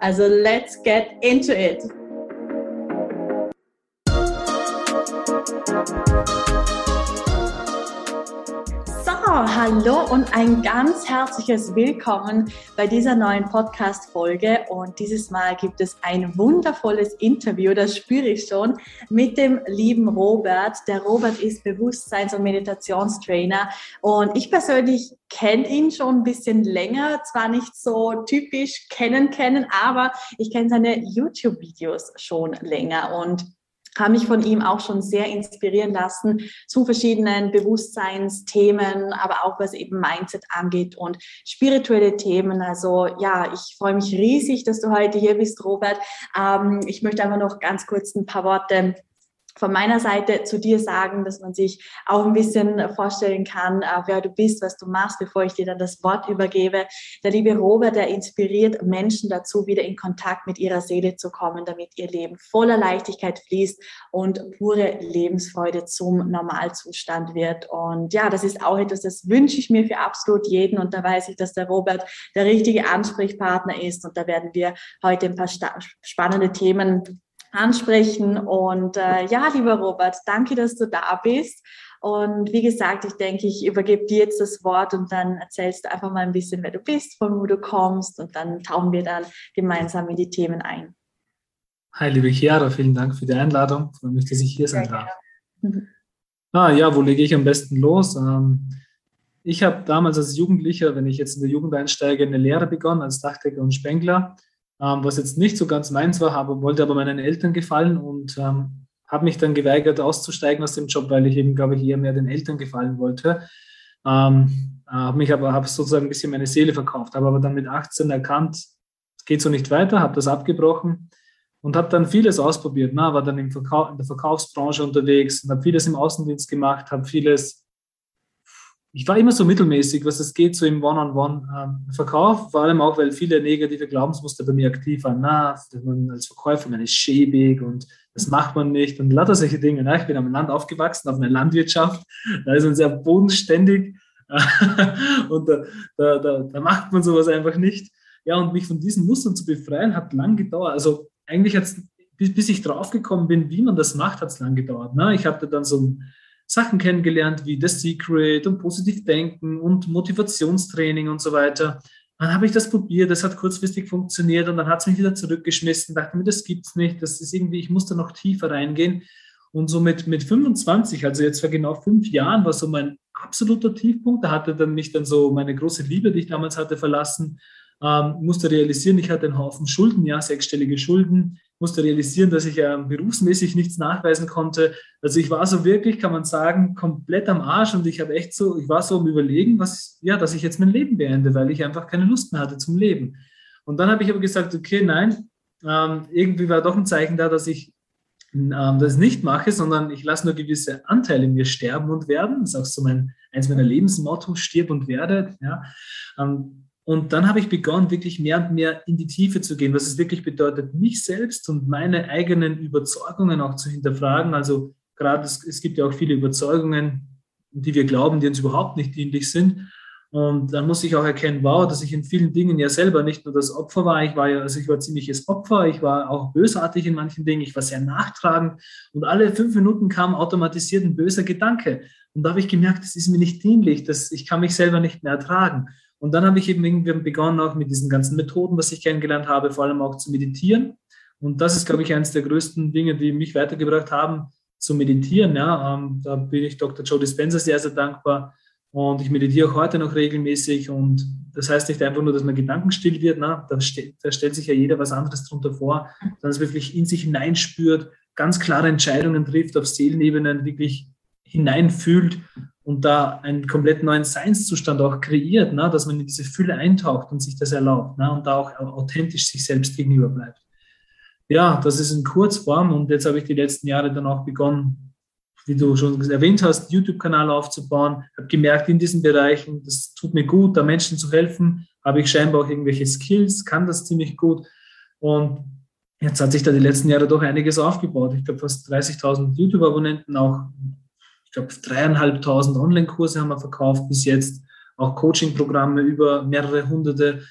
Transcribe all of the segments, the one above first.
Also let's get into it! Hallo und ein ganz herzliches Willkommen bei dieser neuen Podcast-Folge. Und dieses Mal gibt es ein wundervolles Interview, das spüre ich schon, mit dem lieben Robert. Der Robert ist Bewusstseins- und Meditationstrainer und ich persönlich kenne ihn schon ein bisschen länger, zwar nicht so typisch kennen kennen, aber ich kenne seine YouTube-Videos schon länger und habe mich von ihm auch schon sehr inspirieren lassen zu verschiedenen Bewusstseinsthemen, aber auch was eben Mindset angeht und spirituelle Themen. Also ja, ich freue mich riesig, dass du heute hier bist, Robert. Ähm, ich möchte einfach noch ganz kurz ein paar Worte von meiner Seite zu dir sagen, dass man sich auch ein bisschen vorstellen kann, äh, wer du bist, was du machst, bevor ich dir dann das Wort übergebe. Der liebe Robert, der inspiriert Menschen dazu, wieder in Kontakt mit ihrer Seele zu kommen, damit ihr Leben voller Leichtigkeit fließt und pure Lebensfreude zum Normalzustand wird. Und ja, das ist auch etwas, das wünsche ich mir für absolut jeden. Und da weiß ich, dass der Robert der richtige Ansprechpartner ist. Und da werden wir heute ein paar spannende Themen ansprechen. Und äh, ja, lieber Robert, danke, dass du da bist. Und wie gesagt, ich denke, ich übergebe dir jetzt das Wort und dann erzählst du einfach mal ein bisschen, wer du bist, von wo du kommst und dann tauchen wir dann gemeinsam in die Themen ein. Hi, liebe Chiara, vielen Dank für die Einladung. Ich freue mich, dass ich hier sein darf. Mhm. Ah, ja, wo lege ich am besten los? Ähm, ich habe damals als Jugendlicher, wenn ich jetzt in der Jugend einsteige, eine Lehre begonnen als Dachdecker und Spengler ähm, was jetzt nicht so ganz meins war, habe, wollte aber meinen Eltern gefallen und ähm, habe mich dann geweigert, auszusteigen aus dem Job, weil ich eben, glaube ich, eher mehr den Eltern gefallen wollte. Ähm, äh, habe mich aber habe sozusagen ein bisschen meine Seele verkauft, habe aber dann mit 18 erkannt, geht so nicht weiter, habe das abgebrochen und habe dann vieles ausprobiert. Ne? War dann im Verkauf, in der Verkaufsbranche unterwegs und habe vieles im Außendienst gemacht, habe vieles ich war immer so mittelmäßig, was es geht, so im One-on-One-Verkauf, ähm, vor allem auch, weil viele negative Glaubensmuster bei mir aktiv waren. Na, man als Verkäufer, man ist schäbig und das macht man nicht und lauter solche Dinge. Na, ich bin am Land aufgewachsen, auf einer Landwirtschaft, da ist man sehr bodenständig und da, da, da, da macht man sowas einfach nicht. Ja, und mich von diesen Mustern zu befreien, hat lang gedauert. Also eigentlich hat es, bis, ich draufgekommen bin, wie man das macht, hat es lang gedauert. Ich hatte dann so ein Sachen kennengelernt wie The Secret und positiv denken und Motivationstraining und so weiter. Dann habe ich das probiert, das hat kurzfristig funktioniert und dann hat es mich wieder zurückgeschmissen, dachte mir, das gibt's nicht, das ist irgendwie, ich muss da noch tiefer reingehen. Und so mit, mit 25, also jetzt vor genau fünf Jahren, war so mein absoluter Tiefpunkt. Da hatte dann mich dann so meine große Liebe, die ich damals hatte, verlassen. Ähm, musste realisieren, ich hatte einen Haufen Schulden, ja, sechsstellige Schulden musste realisieren, dass ich ähm, berufsmäßig nichts nachweisen konnte. Also ich war so wirklich, kann man sagen, komplett am Arsch und ich habe echt so, ich war so am Überlegen, was, ja, dass ich jetzt mein Leben beende, weil ich einfach keine Lust mehr hatte zum Leben. Und dann habe ich aber gesagt, okay, nein, ähm, irgendwie war doch ein Zeichen da, dass ich ähm, das nicht mache, sondern ich lasse nur gewisse Anteile in mir sterben und werden. Das ist auch so mein, eins meiner Lebensmotto, stirb und werde. Ja. Und dann habe ich begonnen, wirklich mehr und mehr in die Tiefe zu gehen, was es wirklich bedeutet, mich selbst und meine eigenen Überzeugungen auch zu hinterfragen. Also gerade es, es gibt ja auch viele Überzeugungen, die wir glauben, die uns überhaupt nicht dienlich sind. Und dann muss ich auch erkennen, wow, dass ich in vielen Dingen ja selber nicht nur das Opfer war, ich war ja, also ich war ziemliches Opfer, ich war auch bösartig in manchen Dingen, ich war sehr nachtragend und alle fünf Minuten kam automatisiert ein böser Gedanke. Und da habe ich gemerkt, das ist mir nicht dienlich, dass ich kann mich selber nicht mehr ertragen. Und dann habe ich eben irgendwie begonnen, auch mit diesen ganzen Methoden, was ich kennengelernt habe, vor allem auch zu meditieren. Und das ist, glaube ich, eines der größten Dinge, die mich weitergebracht haben, zu meditieren. Ja, ähm, da bin ich Dr. Joe Dispenza sehr, sehr dankbar. Und ich meditiere auch heute noch regelmäßig. Und das heißt nicht einfach nur, dass man gedankenstill wird. Na, da, ste da stellt sich ja jeder was anderes drunter vor, sondern es wirklich in sich hineinspürt, ganz klare Entscheidungen trifft, auf Seelenebenen wirklich hineinfühlt und da einen komplett neuen Seinszustand auch kreiert, ne? dass man in diese Fülle eintaucht und sich das erlaubt ne? und da auch authentisch sich selbst gegenüber bleibt. ja, das ist in Kurzform und jetzt habe ich die letzten Jahre dann auch begonnen, wie du schon erwähnt hast, YouTube-Kanal aufzubauen. Habe gemerkt, in diesen Bereichen, das tut mir gut, da Menschen zu helfen. Habe ich scheinbar auch irgendwelche Skills, kann das ziemlich gut. Und jetzt hat sich da die letzten Jahre doch einiges aufgebaut. Ich glaube, fast 30.000 YouTube-Abonnenten, auch, ich glaube, dreieinhalbtausend Online-Kurse haben wir verkauft bis jetzt, auch Coaching-Programme über mehrere hunderte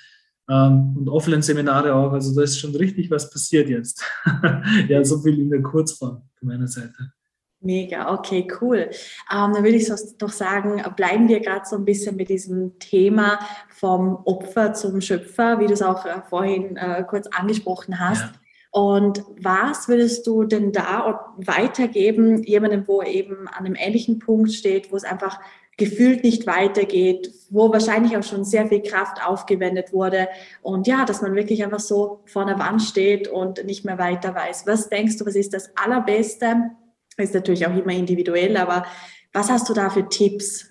ähm, und Offline-Seminare auch. Also da ist schon richtig was passiert jetzt. ja, so viel in der Kurzform von meiner Seite. Mega, okay, cool. Ähm, dann würde ich doch sagen, bleiben wir gerade so ein bisschen mit diesem Thema vom Opfer zum Schöpfer, wie du es auch äh, vorhin äh, kurz angesprochen hast. Ja. Und was würdest du denn da weitergeben, jemandem, wo eben an einem ähnlichen Punkt steht, wo es einfach gefühlt nicht weitergeht, wo wahrscheinlich auch schon sehr viel Kraft aufgewendet wurde und ja, dass man wirklich einfach so vor der Wand steht und nicht mehr weiter weiß. Was denkst du, was ist das Allerbeste? Ist natürlich auch immer individuell, aber was hast du da für Tipps?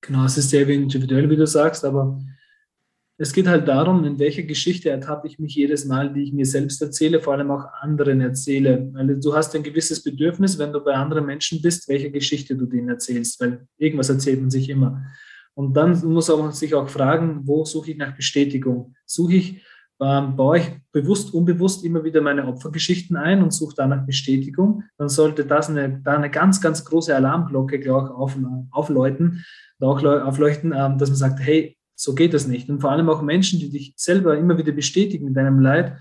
Genau, es ist sehr individuell, wie du sagst, aber es geht halt darum, in welcher Geschichte ertappe ich mich jedes Mal, die ich mir selbst erzähle, vor allem auch anderen erzähle. Weil du hast ein gewisses Bedürfnis, wenn du bei anderen Menschen bist, welche Geschichte du denen erzählst, weil irgendwas erzählt man sich immer. Und dann muss man sich auch fragen, wo suche ich nach Bestätigung? Suche ich, ähm, baue ich bewusst, unbewusst immer wieder meine Opfergeschichten ein und suche danach Bestätigung, dann sollte das eine, da eine ganz, ganz große Alarmglocke, glaube ich, auf, aufläuten, auch aufleuchten, ähm, dass man sagt, hey, so geht das nicht. Und vor allem auch Menschen, die dich selber immer wieder bestätigen in deinem Leid,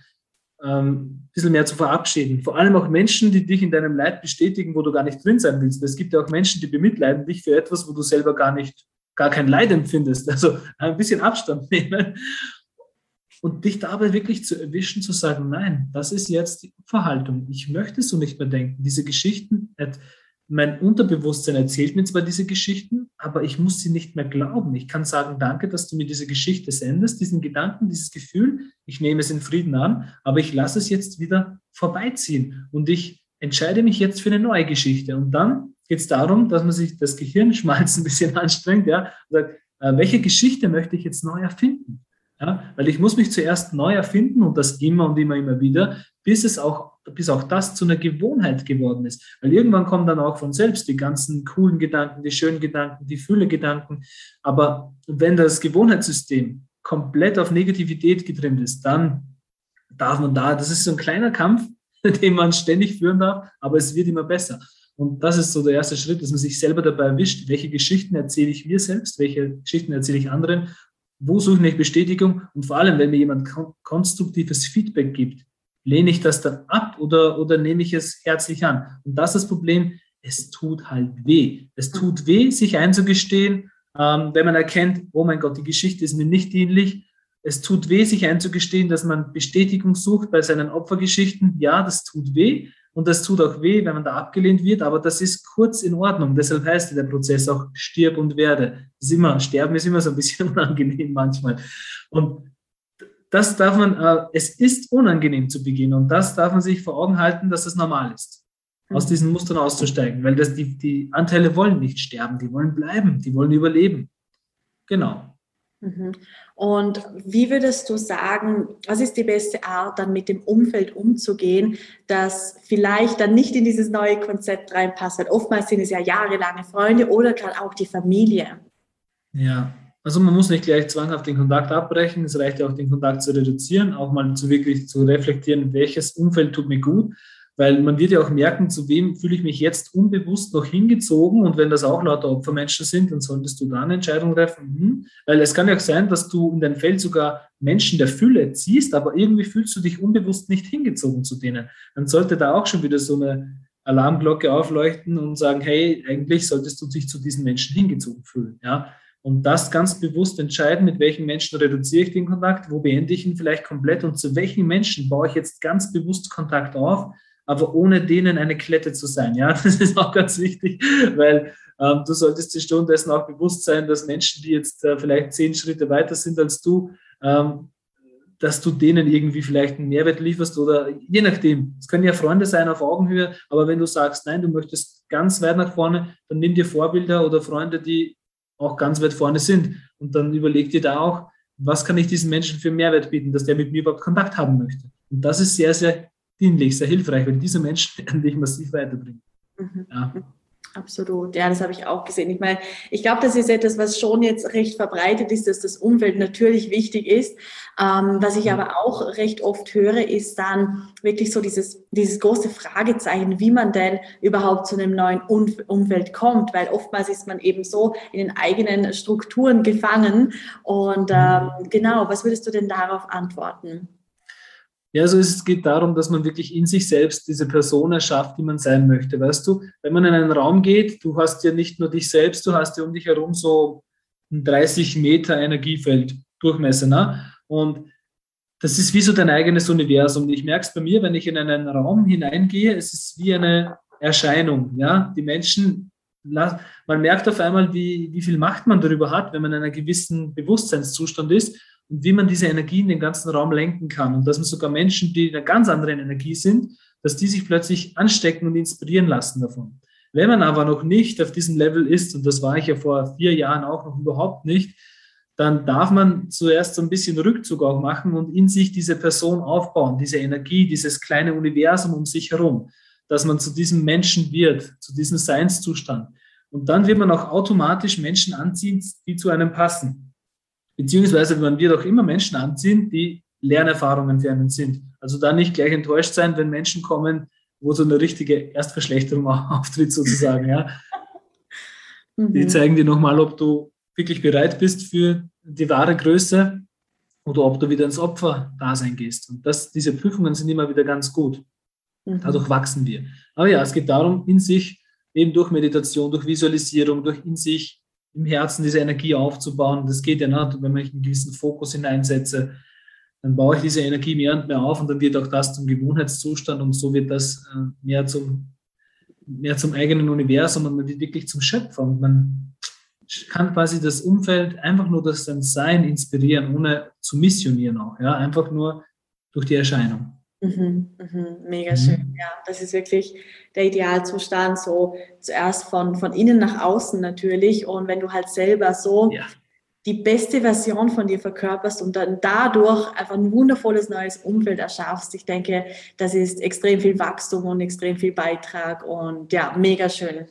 ähm, ein bisschen mehr zu verabschieden. Vor allem auch Menschen, die dich in deinem Leid bestätigen, wo du gar nicht drin sein willst. Es gibt ja auch Menschen, die bemitleiden dich für etwas, wo du selber gar nicht, gar kein Leid empfindest. Also ein bisschen Abstand nehmen und dich dabei wirklich zu erwischen, zu sagen, nein, das ist jetzt die Verhaltung. Ich möchte so nicht mehr denken. Diese Geschichten, mein Unterbewusstsein erzählt mir zwar diese Geschichten, aber ich muss sie nicht mehr glauben. Ich kann sagen, danke, dass du mir diese Geschichte sendest, diesen Gedanken, dieses Gefühl. Ich nehme es in Frieden an, aber ich lasse es jetzt wieder vorbeiziehen und ich entscheide mich jetzt für eine neue Geschichte. Und dann geht es darum, dass man sich das Gehirnschmalz ein bisschen anstrengt, ja, und sagt, äh, welche Geschichte möchte ich jetzt neu erfinden? Ja, weil ich muss mich zuerst neu erfinden und das immer und immer, immer wieder, bis es auch bis auch das zu einer Gewohnheit geworden ist. Weil irgendwann kommen dann auch von selbst die ganzen coolen Gedanken, die schönen Gedanken, die Fülle-Gedanken. Aber wenn das Gewohnheitssystem komplett auf Negativität getrimmt ist, dann darf man da, das ist so ein kleiner Kampf, den man ständig führen darf, aber es wird immer besser. Und das ist so der erste Schritt, dass man sich selber dabei erwischt, welche Geschichten erzähle ich mir selbst, welche Geschichten erzähle ich anderen, wo suche ich Bestätigung und vor allem, wenn mir jemand konstruktives Feedback gibt, lehne ich das dann ab oder, oder nehme ich es herzlich an? Und das ist das Problem, es tut halt weh. Es tut weh, sich einzugestehen, ähm, wenn man erkennt, oh mein Gott, die Geschichte ist mir nicht dienlich. Es tut weh, sich einzugestehen, dass man Bestätigung sucht bei seinen Opfergeschichten. Ja, das tut weh. Und das tut auch weh, wenn man da abgelehnt wird, aber das ist kurz in Ordnung. Deshalb heißt der Prozess auch stirb und werde. Ist immer, sterben ist immer so ein bisschen unangenehm manchmal. Und das darf man, äh, es ist unangenehm zu beginnen und das darf man sich vor Augen halten, dass es normal ist, aus mhm. diesen Mustern auszusteigen, weil das, die, die Anteile wollen nicht sterben, die wollen bleiben, die wollen überleben. Genau. Mhm. Und wie würdest du sagen, was ist die beste Art, dann mit dem Umfeld umzugehen, das vielleicht dann nicht in dieses neue Konzept reinpasst? Weil oftmals sind es ja jahrelange Freunde oder gerade auch die Familie. Ja, also man muss nicht gleich zwanghaft den Kontakt abbrechen, es reicht ja auch, den Kontakt zu reduzieren, auch mal zu wirklich zu reflektieren, welches Umfeld tut mir gut, weil man wird ja auch merken, zu wem fühle ich mich jetzt unbewusst noch hingezogen und wenn das auch lauter Opfermenschen sind, dann solltest du da eine Entscheidung treffen. Hm? Weil es kann ja auch sein, dass du in dein Feld sogar Menschen der Fülle ziehst, aber irgendwie fühlst du dich unbewusst nicht hingezogen zu denen. Dann sollte da auch schon wieder so eine Alarmglocke aufleuchten und sagen, hey, eigentlich solltest du dich zu diesen Menschen hingezogen fühlen. Ja, und das ganz bewusst entscheiden, mit welchen Menschen reduziere ich den Kontakt, wo beende ich ihn vielleicht komplett und zu welchen Menschen baue ich jetzt ganz bewusst Kontakt auf, aber ohne denen eine Klette zu sein. Ja, das ist auch ganz wichtig, weil ähm, du solltest dir schon dessen auch bewusst sein, dass Menschen, die jetzt äh, vielleicht zehn Schritte weiter sind als du, ähm, dass du denen irgendwie vielleicht einen Mehrwert lieferst oder je nachdem. Es können ja Freunde sein auf Augenhöhe, aber wenn du sagst, nein, du möchtest ganz weit nach vorne, dann nimm dir Vorbilder oder Freunde, die auch ganz weit vorne sind. Und dann überleg dir da auch, was kann ich diesen Menschen für Mehrwert bieten, dass der mit mir überhaupt Kontakt haben möchte. Und das ist sehr, sehr dienlich, sehr hilfreich, weil diese Menschen werden dich massiv weiterbringen. Mhm. Ja. Absolut, ja, das habe ich auch gesehen. Ich meine, ich glaube, das ist etwas, was schon jetzt recht verbreitet ist, dass das Umfeld natürlich wichtig ist. Ähm, was ich aber auch recht oft höre, ist dann wirklich so dieses, dieses große Fragezeichen, wie man denn überhaupt zu einem neuen Umfeld kommt, weil oftmals ist man eben so in den eigenen Strukturen gefangen. Und ähm, genau, was würdest du denn darauf antworten? Ja, also es geht darum, dass man wirklich in sich selbst diese Person erschafft, die man sein möchte. Weißt du, wenn man in einen Raum geht, du hast ja nicht nur dich selbst, du hast ja um dich herum so ein 30 Meter Energiefeld Durchmesser. Ne? Und das ist wie so dein eigenes Universum. Ich merke es bei mir, wenn ich in einen Raum hineingehe, es ist wie eine Erscheinung. Ja? Die Menschen, man merkt auf einmal, wie, wie viel Macht man darüber hat, wenn man in einem gewissen Bewusstseinszustand ist und wie man diese Energie in den ganzen Raum lenken kann. Und dass man sogar Menschen, die in einer ganz anderen Energie sind, dass die sich plötzlich anstecken und inspirieren lassen davon. Wenn man aber noch nicht auf diesem Level ist, und das war ich ja vor vier Jahren auch noch überhaupt nicht, dann darf man zuerst so ein bisschen Rückzug auch machen und in sich diese Person aufbauen, diese Energie, dieses kleine Universum um sich herum, dass man zu diesem Menschen wird, zu diesem Seinszustand. Und dann wird man auch automatisch Menschen anziehen, die zu einem passen. Beziehungsweise man wird auch immer Menschen anziehen, die Lernerfahrungen für einen sind. Also da nicht gleich enttäuscht sein, wenn Menschen kommen, wo so eine richtige Erstverschlechterung auftritt sozusagen. Ja. Die mhm. zeigen dir nochmal, ob du wirklich bereit bist für die wahre Größe oder ob du wieder ins Opfer-Dasein gehst. Und das, diese Prüfungen sind immer wieder ganz gut. Mhm. Dadurch wachsen wir. Aber ja, es geht darum, in sich, eben durch Meditation, durch Visualisierung, durch in sich im Herzen diese Energie aufzubauen. Das geht ja nicht, wenn ich einen gewissen Fokus hineinsetze, dann baue ich diese Energie mehr und mehr auf und dann wird auch das zum Gewohnheitszustand und so wird das äh, mehr zum, mehr zum eigenen Universum und man wird wirklich zum Schöpfer und man kann quasi das Umfeld einfach nur durch sein Sein inspirieren, ohne zu missionieren auch, ja, einfach nur durch die Erscheinung. Mhm, mhm, mega mhm. schön, ja. Das ist wirklich der Idealzustand, so zuerst von, von innen nach außen natürlich. Und wenn du halt selber so ja. die beste Version von dir verkörperst und dann dadurch einfach ein wundervolles neues Umfeld erschaffst, ich denke, das ist extrem viel Wachstum und extrem viel Beitrag und ja, mega schön.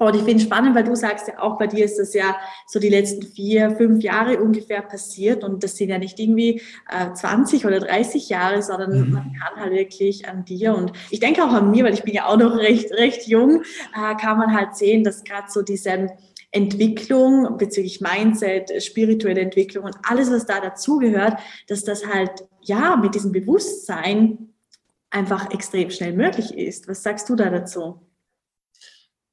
Und ich finde es spannend, weil du sagst ja auch, bei dir ist das ja so die letzten vier, fünf Jahre ungefähr passiert und das sind ja nicht irgendwie äh, 20 oder 30 Jahre, sondern mhm. man kann halt wirklich an dir und ich denke auch an mir, weil ich bin ja auch noch recht, recht jung, äh, kann man halt sehen, dass gerade so diese Entwicklung bezüglich Mindset, spirituelle Entwicklung und alles, was da dazugehört, dass das halt ja mit diesem Bewusstsein einfach extrem schnell möglich ist. Was sagst du da dazu?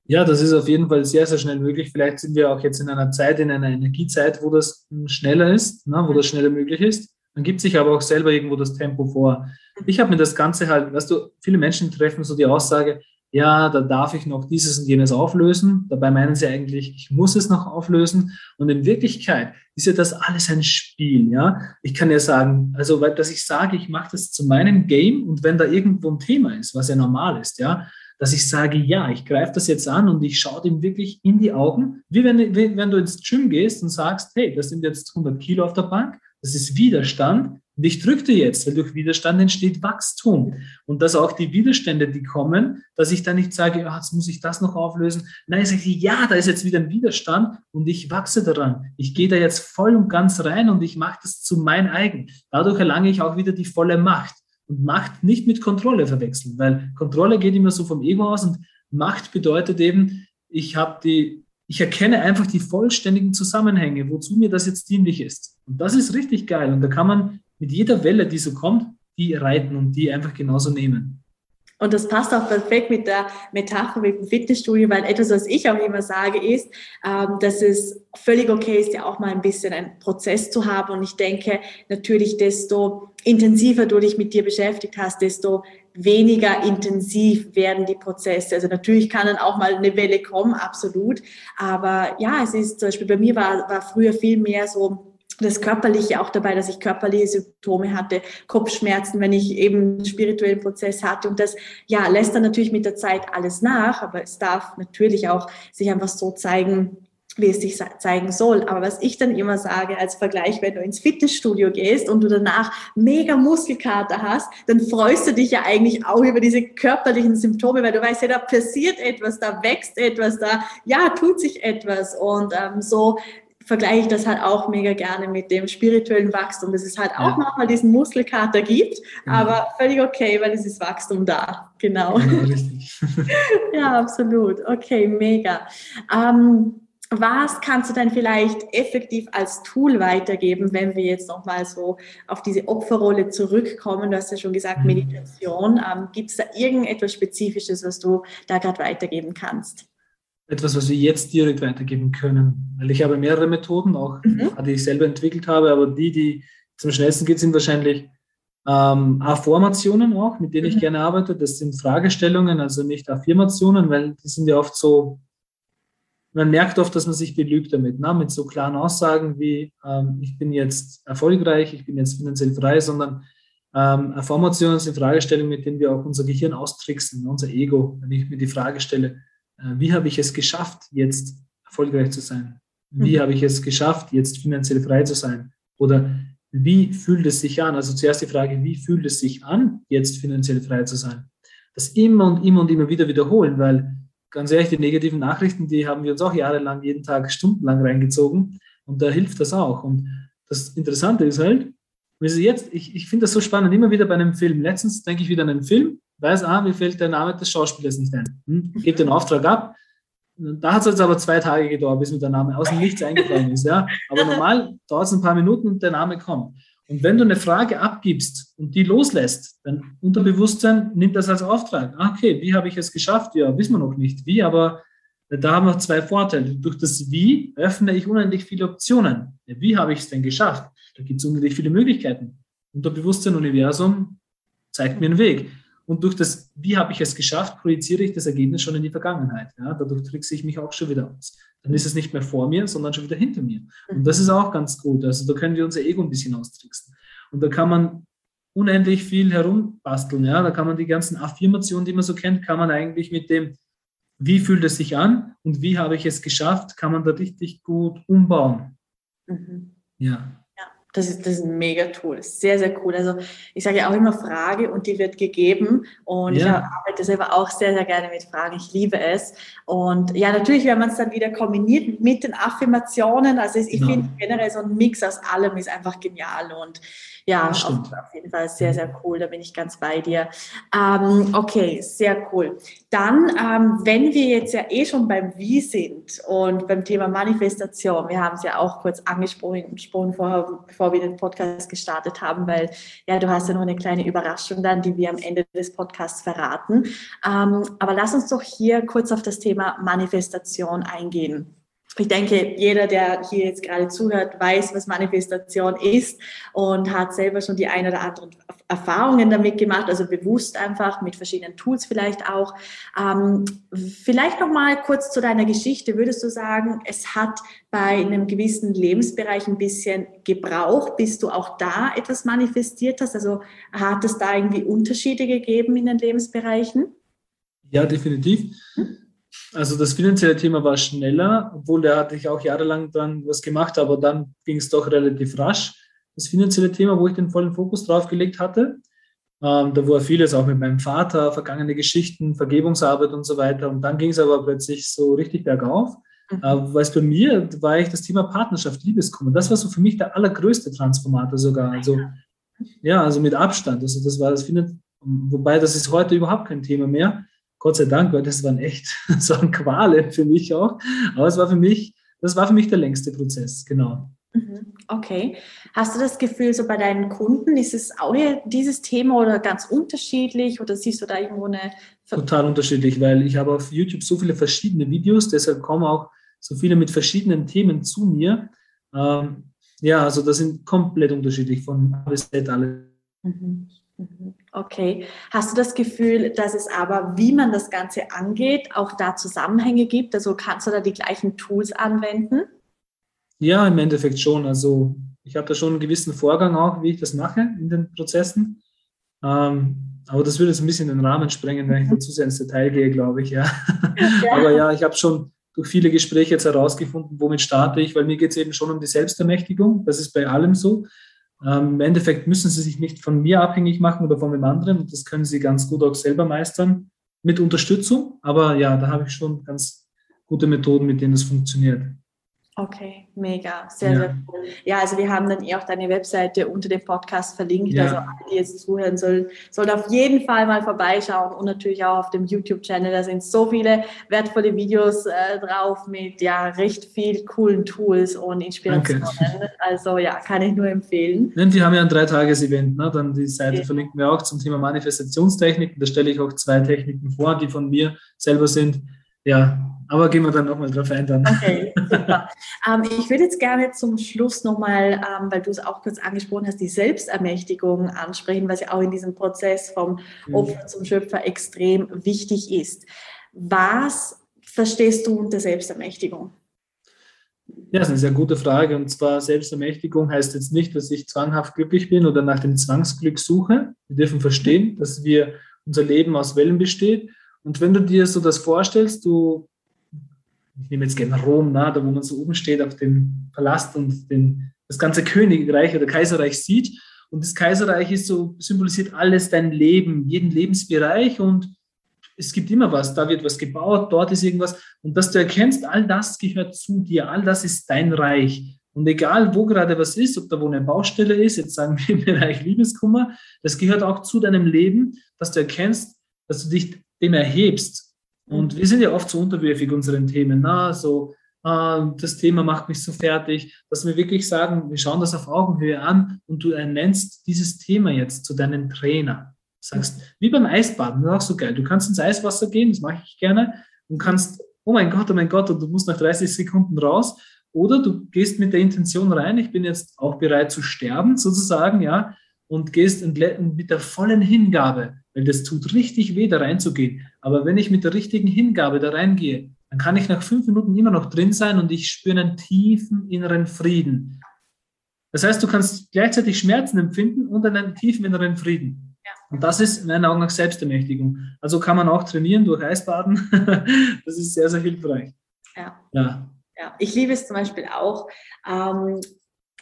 Ja, das ist auf jeden Fall sehr, sehr schnell möglich. Vielleicht sind wir auch jetzt in einer Zeit, in einer Energiezeit, wo das schneller ist, ne, wo das schneller möglich ist. Man gibt sich aber auch selber irgendwo das Tempo vor. Ich habe mir das Ganze halt, weißt du, viele Menschen treffen so die Aussage, ja, da darf ich noch dieses und jenes auflösen. Dabei meinen sie eigentlich, ich muss es noch auflösen. Und in Wirklichkeit ist ja das alles ein Spiel, ja. Ich kann ja sagen, also, weil, dass ich sage, ich mache das zu meinem Game und wenn da irgendwo ein Thema ist, was ja normal ist, ja, dass ich sage, ja, ich greife das jetzt an und ich schaue dem wirklich in die Augen, wie wenn, wie wenn du ins Gym gehst und sagst, hey, das sind jetzt 100 Kilo auf der Bank, das ist Widerstand und ich drücke dir jetzt, weil durch Widerstand entsteht Wachstum. Und dass auch die Widerstände, die kommen, dass ich dann nicht sage, oh, jetzt muss ich das noch auflösen. Nein, ich sage, ja, da ist jetzt wieder ein Widerstand und ich wachse daran. Ich gehe da jetzt voll und ganz rein und ich mache das zu mein eigen. Dadurch erlange ich auch wieder die volle Macht und Macht nicht mit Kontrolle verwechseln, weil Kontrolle geht immer so vom Ego aus und Macht bedeutet eben, ich habe die, ich erkenne einfach die vollständigen Zusammenhänge, wozu mir das jetzt dienlich ist. Und das ist richtig geil. Und da kann man mit jeder Welle, die so kommt, die reiten und die einfach genauso nehmen. Und das passt auch perfekt mit der Metapher mit dem Fitnessstudio, weil etwas, was ich auch immer sage, ist, ähm, dass es völlig okay ist, ja auch mal ein bisschen einen Prozess zu haben. Und ich denke natürlich, desto intensiver du dich mit dir beschäftigt hast, desto weniger intensiv werden die Prozesse. Also natürlich kann dann auch mal eine Welle kommen, absolut. Aber ja, es ist zum Beispiel bei mir war, war früher viel mehr so das Körperliche auch dabei, dass ich körperliche Symptome hatte, Kopfschmerzen, wenn ich eben einen spirituellen Prozess hatte. Und das, ja, lässt dann natürlich mit der Zeit alles nach, aber es darf natürlich auch sich einfach so zeigen, wie es sich zeigen soll. Aber was ich dann immer sage als Vergleich, wenn du ins Fitnessstudio gehst und du danach mega Muskelkater hast, dann freust du dich ja eigentlich auch über diese körperlichen Symptome, weil du weißt ja, da passiert etwas, da wächst etwas, da ja tut sich etwas und ähm, so vergleiche ich das halt auch mega gerne mit dem spirituellen Wachstum, dass es halt auch ja. manchmal diesen Muskelkater gibt, genau. aber völlig okay, weil es ist Wachstum da. Genau. genau richtig. ja, absolut. Okay, mega. Ähm, was kannst du denn vielleicht effektiv als Tool weitergeben, wenn wir jetzt nochmal so auf diese Opferrolle zurückkommen? Du hast ja schon gesagt, mhm. Meditation. Ähm, Gibt es da irgendetwas Spezifisches, was du da gerade weitergeben kannst? Etwas, was wir jetzt direkt weitergeben können. Weil ich habe mehrere Methoden, auch mhm. die ich selber entwickelt habe, aber die, die zum schnellsten geht, sind wahrscheinlich ähm, Affirmationen auch, mit denen mhm. ich gerne arbeite. Das sind Fragestellungen, also nicht Affirmationen, weil die sind ja oft so man merkt oft, dass man sich belügt damit, ne? mit so klaren Aussagen wie, ähm, ich bin jetzt erfolgreich, ich bin jetzt finanziell frei, sondern ähm, Affirmationen sind Fragestellungen, mit denen wir auch unser Gehirn austricksen, ne? unser Ego. Wenn ich mir die Frage stelle, äh, wie habe ich es geschafft, jetzt erfolgreich zu sein? Wie mhm. habe ich es geschafft, jetzt finanziell frei zu sein? Oder wie fühlt es sich an? Also zuerst die Frage, wie fühlt es sich an, jetzt finanziell frei zu sein? Das immer und immer und immer wieder wiederholen, weil ganz ehrlich, die negativen Nachrichten, die haben wir uns auch jahrelang jeden Tag stundenlang reingezogen und da hilft das auch. Und das Interessante ist halt, jetzt, ich, ich finde das so spannend, immer wieder bei einem Film. Letztens denke ich wieder an einen Film, weiß, ah, mir fällt der Name des Schauspielers nicht ein. Hm, gebe den Auftrag ab. Da hat es jetzt aber zwei Tage gedauert, bis mir der Name aus dem Nichts eingefallen ist. Ja? Aber normal dauert es ein paar Minuten und der Name kommt. Und wenn du eine Frage abgibst und die loslässt, dein Unterbewusstsein nimmt das als Auftrag. Ah, okay, wie habe ich es geschafft? Ja, wissen wir noch nicht. Wie, aber da haben wir zwei Vorteile. Durch das Wie öffne ich unendlich viele Optionen. Wie habe ich es denn geschafft? Da gibt es unendlich viele Möglichkeiten. Unterbewusstsein, Universum zeigt mir einen Weg. Und durch das, wie habe ich es geschafft, projiziere ich das Ergebnis schon in die Vergangenheit. Ja, dadurch trickse ich mich auch schon wieder aus. Dann ist es nicht mehr vor mir, sondern schon wieder hinter mir. Und das ist auch ganz gut. Also da können wir unser Ego ein bisschen austricksen. Und da kann man unendlich viel herumbasteln. Ja, da kann man die ganzen Affirmationen, die man so kennt, kann man eigentlich mit dem, wie fühlt es sich an und wie habe ich es geschafft, kann man da richtig gut umbauen. Mhm. Ja. Das ist, das ist ein mega Tool, sehr, sehr cool. Also ich sage ja auch immer Frage und die wird gegeben und ja. ich arbeite selber auch sehr, sehr gerne mit Fragen. Ich liebe es. Und ja, natürlich, wenn man es dann wieder kombiniert mit den Affirmationen, also ich genau. finde generell so ein Mix aus allem ist einfach genial und ja, auf, auf, jeden Fall sehr, sehr cool. Da bin ich ganz bei dir. Ähm, okay, sehr cool. Dann, ähm, wenn wir jetzt ja eh schon beim Wie sind und beim Thema Manifestation, wir haben es ja auch kurz angesprochen vorher, bevor wir den Podcast gestartet haben, weil ja, du hast ja noch eine kleine Überraschung dann, die wir am Ende des Podcasts verraten. Ähm, aber lass uns doch hier kurz auf das Thema Manifestation eingehen ich denke, jeder, der hier jetzt gerade zuhört, weiß, was Manifestation ist und hat selber schon die ein oder anderen Erfahrungen damit gemacht, also bewusst einfach mit verschiedenen Tools vielleicht auch. Ähm, vielleicht noch mal kurz zu deiner Geschichte. Würdest du sagen, es hat bei einem gewissen Lebensbereich ein bisschen gebraucht, bis du auch da etwas manifestiert hast? Also hat es da irgendwie Unterschiede gegeben in den Lebensbereichen? Ja, definitiv. Hm? Also das finanzielle Thema war schneller, obwohl da hatte ich auch jahrelang dann was gemacht, aber dann ging es doch relativ rasch. Das finanzielle Thema, wo ich den vollen Fokus drauf gelegt hatte, ähm, da war vieles auch mit meinem Vater, vergangene Geschichten, Vergebungsarbeit und so weiter. Und dann ging es aber plötzlich so richtig bergauf. Mhm. Äh, weil es bei mir war ich das Thema Partnerschaft, Liebeskummer. Das war so für mich der allergrößte Transformator sogar. Also ja, also mit Abstand. Also das war das Finanz wobei das ist heute überhaupt kein Thema mehr. Gott sei Dank, weil das waren echt, so ein Qualen für mich auch. Aber es war für mich, das war für mich der längste Prozess, genau. Mhm, okay. Hast du das Gefühl, so bei deinen Kunden, ist es auch dieses Thema oder ganz unterschiedlich oder siehst du da irgendwo eine. Ver Total unterschiedlich, weil ich habe auf YouTube so viele verschiedene Videos, deshalb kommen auch so viele mit verschiedenen Themen zu mir. Ähm, ja, also das sind komplett unterschiedlich von A bis Z alle. Mhm. mhm. Okay. Hast du das Gefühl, dass es aber, wie man das Ganze angeht, auch da Zusammenhänge gibt? Also kannst du da die gleichen Tools anwenden? Ja, im Endeffekt schon. Also ich habe da schon einen gewissen Vorgang auch, wie ich das mache in den Prozessen. Ähm, aber das würde jetzt ein bisschen den Rahmen sprengen, wenn ich da zu sehr ins Detail gehe, glaube ich. Ja. ja. aber ja, ich habe schon durch viele Gespräche jetzt herausgefunden, womit starte ich, weil mir geht es eben schon um die Selbstermächtigung. Das ist bei allem so. Ähm, Im Endeffekt müssen sie sich nicht von mir abhängig machen oder von dem anderen. Das können sie ganz gut auch selber meistern mit Unterstützung. Aber ja, da habe ich schon ganz gute Methoden, mit denen es funktioniert. Okay, mega, sehr, ja. sehr cool. Ja, also wir haben dann eh auch deine Webseite unter dem Podcast verlinkt. Ja. Also alle, die jetzt zuhören sollen, sollen auf jeden Fall mal vorbeischauen und natürlich auch auf dem YouTube-Channel. Da sind so viele wertvolle Videos äh, drauf mit ja recht viel coolen Tools und Inspirationen. Danke. Also ja, kann ich nur empfehlen. Und wir haben ja ein Dreitages-Event, ne? dann die Seite okay. verlinken wir auch zum Thema Manifestationstechniken. Da stelle ich auch zwei Techniken vor, die von mir selber sind. Ja, aber gehen wir dann nochmal drauf ein dann. Okay, super. ähm, ich würde jetzt gerne zum Schluss nochmal, ähm, weil du es auch kurz angesprochen hast, die Selbstermächtigung ansprechen, was ja auch in diesem Prozess vom mhm. Opfer zum Schöpfer extrem wichtig ist. Was verstehst du unter Selbstermächtigung? Ja, das ist eine sehr gute Frage. Und zwar Selbstermächtigung heißt jetzt nicht, dass ich zwanghaft glücklich bin oder nach dem Zwangsglück suche. Wir dürfen verstehen, dass wir unser Leben aus Wellen besteht. Und wenn du dir so das vorstellst, du ich nehme jetzt gerne Rom, na, da wo man so oben steht auf dem Palast und den, das ganze Königreich oder Kaiserreich sieht. Und das Kaiserreich ist so, symbolisiert alles dein Leben, jeden Lebensbereich und es gibt immer was. Da wird was gebaut, dort ist irgendwas. Und dass du erkennst, all das gehört zu dir, all das ist dein Reich. Und egal, wo gerade was ist, ob da wo eine Baustelle ist, jetzt sagen wir im Bereich Liebeskummer, das gehört auch zu deinem Leben, dass du erkennst, dass du dich dem erhebst und wir sind ja oft so unterwürfig unseren Themen, na, so, ah, das Thema macht mich so fertig, dass wir wirklich sagen, wir schauen das auf Augenhöhe an und du ernennst dieses Thema jetzt zu deinem Trainer. Sagst, wie beim Eisbaden, das ist auch so geil. Du kannst ins Eiswasser gehen, das mache ich gerne, und kannst, oh mein Gott, oh mein Gott, und du musst nach 30 Sekunden raus. Oder du gehst mit der Intention rein, ich bin jetzt auch bereit zu sterben, sozusagen, ja, und gehst mit der vollen Hingabe weil das tut richtig weh, da reinzugehen. Aber wenn ich mit der richtigen Hingabe da reingehe, dann kann ich nach fünf Minuten immer noch drin sein und ich spüre einen tiefen inneren Frieden. Das heißt, du kannst gleichzeitig Schmerzen empfinden und einen tiefen inneren Frieden. Ja. Und das ist in meinen Augen auch Selbstermächtigung. Also kann man auch trainieren durch Eisbaden. das ist sehr, sehr hilfreich. Ja. ja. ja. Ich liebe es zum Beispiel auch, ähm,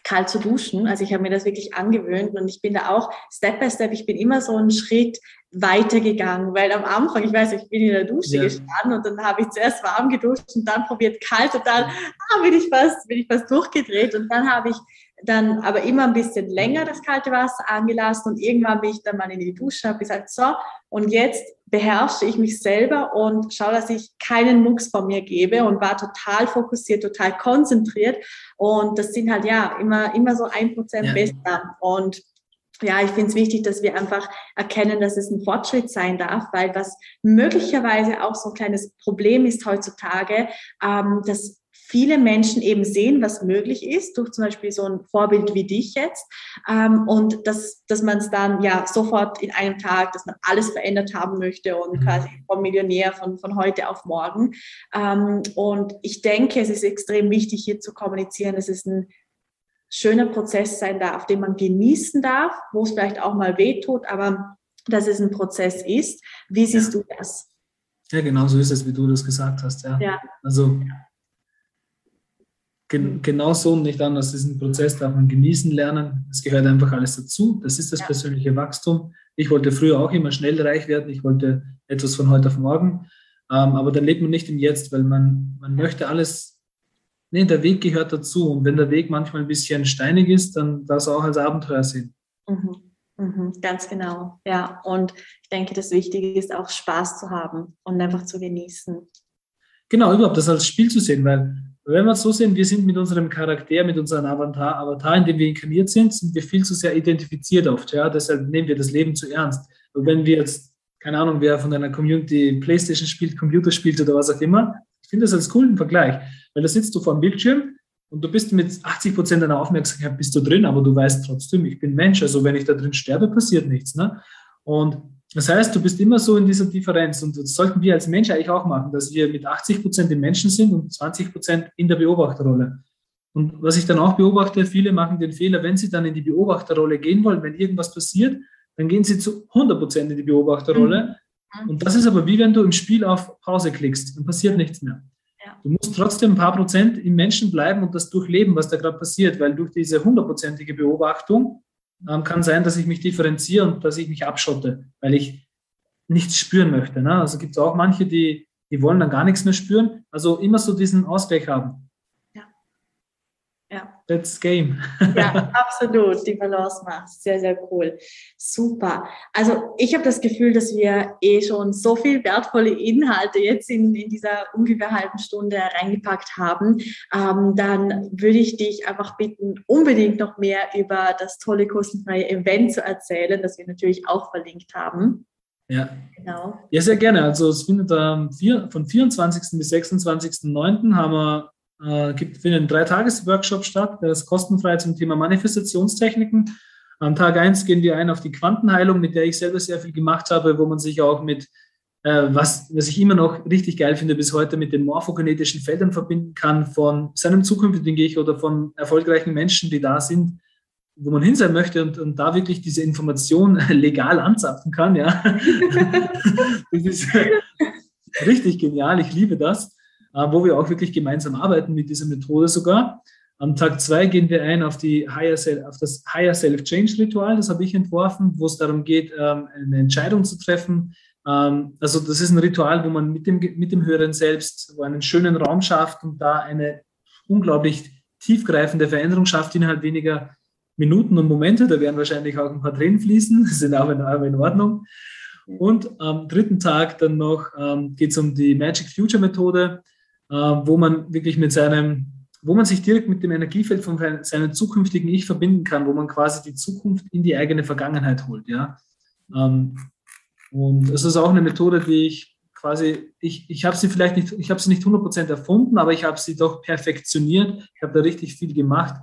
kalt zu duschen. Also ich habe mir das wirklich angewöhnt und ich bin da auch Step by Step, ich bin immer so einen Schritt weitergegangen, weil am Anfang, ich weiß, ich bin in der Dusche ja. gestanden und dann habe ich zuerst warm geduscht und dann probiert kalt und dann ah, bin ich fast, bin ich fast durchgedreht und dann habe ich dann aber immer ein bisschen länger das kalte Wasser angelassen und irgendwann bin ich dann mal in die Dusche, habe gesagt, so, und jetzt beherrsche ich mich selber und schaue, dass ich keinen Mucks von mir gebe und war total fokussiert, total konzentriert und das sind halt ja immer, immer so ein Prozent ja. besser und ja, ich finde es wichtig, dass wir einfach erkennen, dass es ein Fortschritt sein darf, weil was möglicherweise auch so ein kleines Problem ist heutzutage, ähm, dass viele Menschen eben sehen, was möglich ist, durch zum Beispiel so ein Vorbild wie dich jetzt. Ähm, und dass, dass man es dann ja sofort in einem Tag, dass man alles verändert haben möchte und mhm. quasi vom Millionär von, von heute auf morgen. Ähm, und ich denke, es ist extrem wichtig, hier zu kommunizieren, dass es ein schöner Prozess sein darf, den man genießen darf, wo es vielleicht auch mal wehtut, aber dass es ein Prozess ist. Wie siehst ja. du das? Ja, genau so ist es, wie du das gesagt hast. Ja. ja. Also gen genau so und nicht anders. Diesen Prozess darf man genießen lernen. Es gehört einfach alles dazu. Das ist das ja. persönliche Wachstum. Ich wollte früher auch immer schnell reich werden. Ich wollte etwas von heute auf morgen. Ähm, aber dann lebt man nicht im Jetzt, weil man, man möchte alles, nee, der Weg gehört dazu. Und wenn der Weg manchmal ein bisschen steinig ist, dann darf es auch als Abenteuer sehen. Mhm. Mhm, ganz genau, ja. Und ich denke, das Wichtige ist auch Spaß zu haben und einfach zu genießen. Genau, überhaupt das als Spiel zu sehen, weil wenn wir es so sehen, wir sind mit unserem Charakter, mit unserem Avatar, Avatar, in dem wir inkarniert sind, sind wir viel zu sehr identifiziert oft. Ja? Deshalb nehmen wir das Leben zu ernst. Und wenn wir jetzt, keine Ahnung, wer von einer Community Playstation spielt, Computer spielt oder was auch immer, ich finde das als coolen Vergleich. Weil da sitzt du vor dem Bildschirm und du bist mit 80 Prozent deiner Aufmerksamkeit bist du drin, aber du weißt trotzdem, ich bin Mensch. Also wenn ich da drin sterbe, passiert nichts. Ne? Und das heißt, du bist immer so in dieser Differenz und das sollten wir als Mensch eigentlich auch machen, dass wir mit 80 Prozent im Menschen sind und 20 Prozent in der Beobachterrolle. Und was ich dann auch beobachte, viele machen den Fehler, wenn sie dann in die Beobachterrolle gehen wollen, wenn irgendwas passiert, dann gehen sie zu 100 Prozent in die Beobachterrolle. Mhm. Und das ist aber wie wenn du im Spiel auf Pause klickst, dann passiert nichts mehr. Ja. Du musst trotzdem ein paar Prozent im Menschen bleiben und das durchleben, was da gerade passiert, weil durch diese hundertprozentige Beobachtung kann sein, dass ich mich differenziere und dass ich mich abschotte, weil ich nichts spüren möchte. Ne? Also gibt es auch manche, die, die wollen dann gar nichts mehr spüren. Also immer so diesen Ausgleich haben. Ja. That's game. ja, absolut. Die Balance macht. Sehr, sehr cool. Super. Also ich habe das Gefühl, dass wir eh schon so viel wertvolle Inhalte jetzt in, in dieser ungefähr halben Stunde reingepackt haben. Ähm, dann würde ich dich einfach bitten, unbedingt noch mehr über das tolle kostenfreie Event zu erzählen, das wir natürlich auch verlinkt haben. Ja. Genau. Ja, sehr gerne. Also es findet vier, von 24. bis 26.09. haben wir äh, gibt, findet ein Dreitages-Workshop statt, der ist kostenfrei zum Thema Manifestationstechniken. Am Tag 1 gehen wir ein auf die Quantenheilung, mit der ich selber sehr viel gemacht habe, wo man sich auch mit, äh, was, was ich immer noch richtig geil finde, bis heute mit den morphogenetischen Feldern verbinden kann von seinem zukünftigen Ich oder von erfolgreichen Menschen, die da sind, wo man hin sein möchte und, und da wirklich diese Information legal anzapfen kann. Ja. das ist richtig genial, ich liebe das. Äh, wo wir auch wirklich gemeinsam arbeiten mit dieser Methode sogar. Am Tag zwei gehen wir ein auf, die Higher Self, auf das Higher Self-Change-Ritual. Das habe ich entworfen, wo es darum geht, ähm, eine Entscheidung zu treffen. Ähm, also das ist ein Ritual, wo man mit dem, mit dem höheren Selbst wo einen schönen Raum schafft und da eine unglaublich tiefgreifende Veränderung schafft innerhalb weniger Minuten und Momente. Da werden wahrscheinlich auch ein paar Tränen fließen, das sind aber in Ordnung. Und am dritten Tag dann noch ähm, geht es um die Magic Future Methode. Äh, wo man wirklich mit seinem, wo man sich direkt mit dem Energiefeld von seinem zukünftigen Ich verbinden kann, wo man quasi die Zukunft in die eigene Vergangenheit holt, ja. Ähm, und es ist auch eine Methode, die ich quasi, ich, ich habe sie vielleicht nicht, ich habe sie nicht 100% erfunden, aber ich habe sie doch perfektioniert. Ich habe da richtig viel gemacht.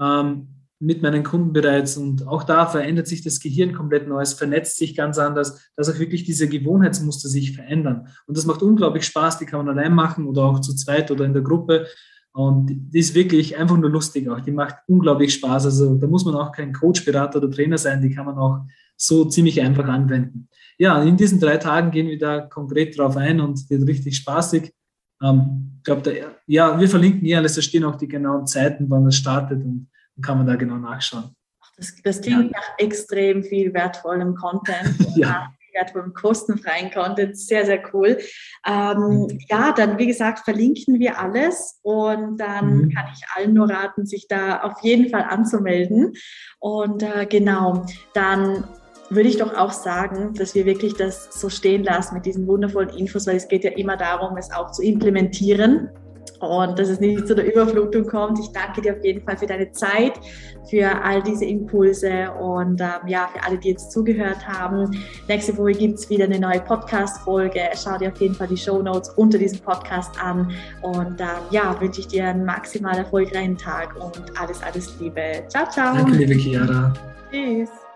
Ähm, mit meinen Kunden bereits. Und auch da verändert sich das Gehirn komplett neu. Es vernetzt sich ganz anders, dass auch wirklich diese Gewohnheitsmuster sich verändern. Und das macht unglaublich Spaß. Die kann man allein machen oder auch zu zweit oder in der Gruppe. Und die ist wirklich einfach nur lustig auch. Die macht unglaublich Spaß. Also da muss man auch kein Coach, Berater oder Trainer sein. Die kann man auch so ziemlich einfach anwenden. Ja, in diesen drei Tagen gehen wir da konkret drauf ein und wird richtig spaßig. Ähm, ich glaube, ja, wir verlinken hier alles. Da stehen auch die genauen Zeiten, wann es startet und kann man da genau nachschauen. Das, das klingt ja. nach extrem viel wertvollem Content. ja. Wertvollem, kostenfreien Content. Sehr, sehr cool. Ähm, mhm. Ja, dann, wie gesagt, verlinken wir alles und dann mhm. kann ich allen nur raten, sich da auf jeden Fall anzumelden. Und äh, genau, dann würde ich doch auch sagen, dass wir wirklich das so stehen lassen mit diesen wundervollen Infos, weil es geht ja immer darum, es auch zu implementieren und dass es nicht zu der Überflutung kommt. Ich danke dir auf jeden Fall für deine Zeit, für all diese Impulse und ähm, ja, für alle, die jetzt zugehört haben. Nächste Woche gibt es wieder eine neue Podcast-Folge. Schau dir auf jeden Fall die Show Notes unter diesem Podcast an und ähm, ja, wünsche ich dir einen maximal erfolgreichen Tag und alles, alles Liebe. Ciao, ciao. Danke, liebe Chiara. Tschüss.